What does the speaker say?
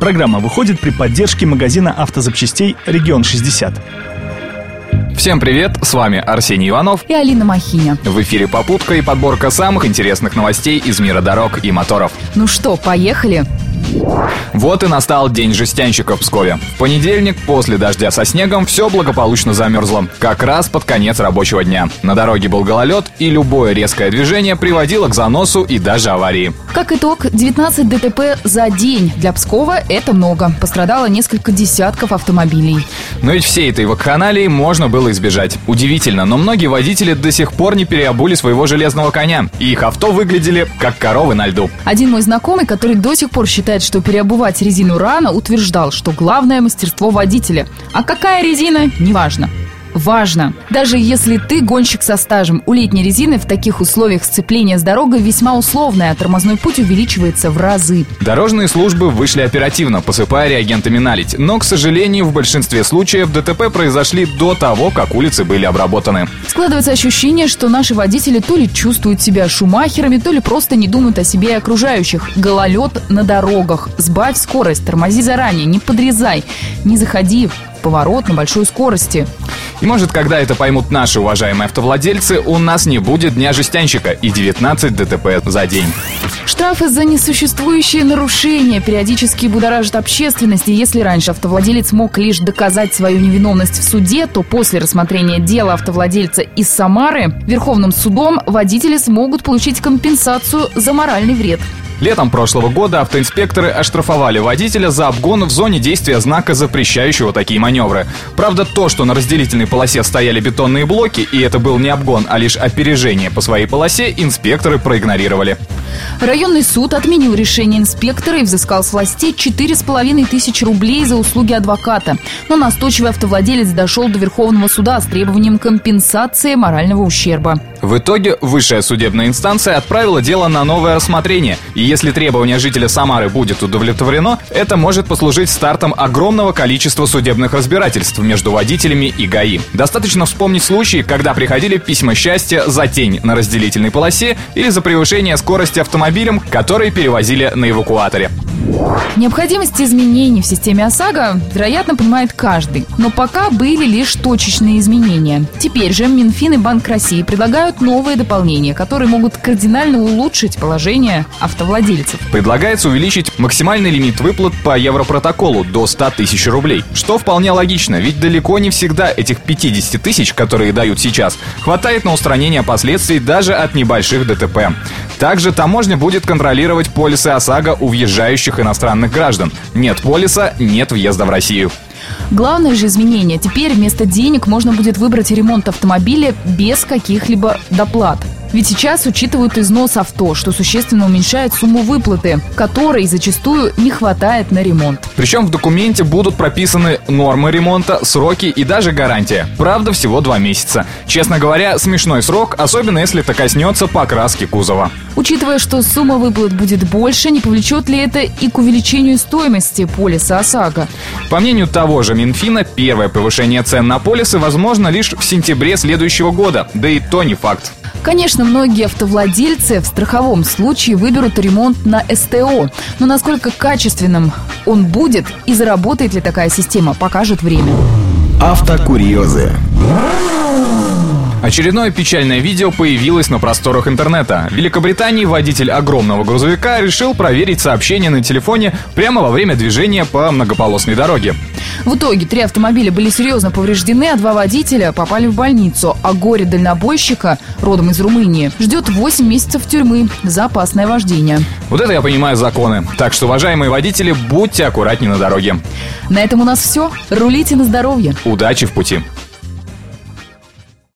Программа выходит при поддержке магазина автозапчастей «Регион 60». Всем привет, с вами Арсений Иванов и Алина Махиня. В эфире «Попутка» и подборка самых интересных новостей из мира дорог и моторов. Ну что, поехали? Вот и настал день жестянщика в Пскове. В понедельник, после дождя со снегом, все благополучно замерзло. Как раз под конец рабочего дня. На дороге был гололед, и любое резкое движение приводило к заносу и даже аварии. Как итог, 19 ДТП за день. Для Пскова это много. Пострадало несколько десятков автомобилей. Но ведь всей этой вакханалии можно было избежать. Удивительно, но многие водители до сих пор не переобули своего железного коня. И их авто выглядели как коровы на льду. Один мой знакомый, который до сих пор считает считает, что переобувать резину рано, утверждал, что главное мастерство водителя. А какая резина, неважно важно. Даже если ты гонщик со стажем, у летней резины в таких условиях сцепления с дорогой весьма условное, а тормозной путь увеличивается в разы. Дорожные службы вышли оперативно, посыпая реагентами налить. Но, к сожалению, в большинстве случаев ДТП произошли до того, как улицы были обработаны. Складывается ощущение, что наши водители то ли чувствуют себя шумахерами, то ли просто не думают о себе и окружающих. Гололед на дорогах. Сбавь скорость, тормози заранее, не подрезай, не заходи в поворот на большой скорости. И может, когда это поймут наши уважаемые автовладельцы, у нас не будет дня жестянщика и 19 ДТП за день. Штрафы за несуществующие нарушения периодически будоражат общественность. И если раньше автовладелец мог лишь доказать свою невиновность в суде, то после рассмотрения дела автовладельца из Самары Верховным судом водители смогут получить компенсацию за моральный вред. Летом прошлого года автоинспекторы оштрафовали водителя за обгон в зоне действия знака, запрещающего такие маневры. Правда, то, что на разделительной полосе стояли бетонные блоки, и это был не обгон, а лишь опережение по своей полосе, инспекторы проигнорировали. Районный суд отменил решение инспектора и взыскал с властей 4,5 тысячи рублей за услуги адвоката. Но настойчивый автовладелец дошел до Верховного суда с требованием компенсации морального ущерба. В итоге высшая судебная инстанция отправила дело на новое рассмотрение. И если требование жителя Самары будет удовлетворено, это может послужить стартом огромного количества судебных разбирательств между водителями и ГАИ. Достаточно вспомнить случаи, когда приходили письма счастья за тень на разделительной полосе или за превышение скорости автомобилем, который перевозили на эвакуаторе. Необходимость изменений в системе ОСАГО, вероятно, понимает каждый. Но пока были лишь точечные изменения. Теперь же Минфин и Банк России предлагают новые дополнения, которые могут кардинально улучшить положение автовладельцев. Предлагается увеличить максимальный лимит выплат по Европротоколу до 100 тысяч рублей. Что вполне логично, ведь далеко не всегда этих 50 тысяч, которые дают сейчас, хватает на устранение последствий даже от небольших ДТП. Также таможня будет контролировать полисы ОСАГО у въезжающих иностранных граждан. Нет полиса – нет въезда в Россию. Главное же изменение. Теперь вместо денег можно будет выбрать ремонт автомобиля без каких-либо доплат. Ведь сейчас учитывают износ авто, что существенно уменьшает сумму выплаты, которой зачастую не хватает на ремонт. Причем в документе будут прописаны нормы ремонта, сроки и даже гарантия. Правда, всего два месяца. Честно говоря, смешной срок, особенно если это коснется покраски кузова. Учитывая, что сумма выплат будет больше, не повлечет ли это и к увеличению стоимости полиса ОСАГО? По мнению того же Минфина, первое повышение цен на полисы возможно лишь в сентябре следующего года, да и то не факт. Конечно, многие автовладельцы в страховом случае выберут ремонт на СТО. Но насколько качественным он будет и заработает ли такая система, покажет время. Автокурьезы. Очередное печальное видео появилось на просторах интернета. В Великобритании водитель огромного грузовика решил проверить сообщение на телефоне прямо во время движения по многополосной дороге. В итоге три автомобиля были серьезно повреждены, а два водителя попали в больницу. А горе дальнобойщика, родом из Румынии, ждет 8 месяцев тюрьмы за опасное вождение. Вот это я понимаю законы. Так что, уважаемые водители, будьте аккуратнее на дороге. На этом у нас все. Рулите на здоровье. Удачи в пути.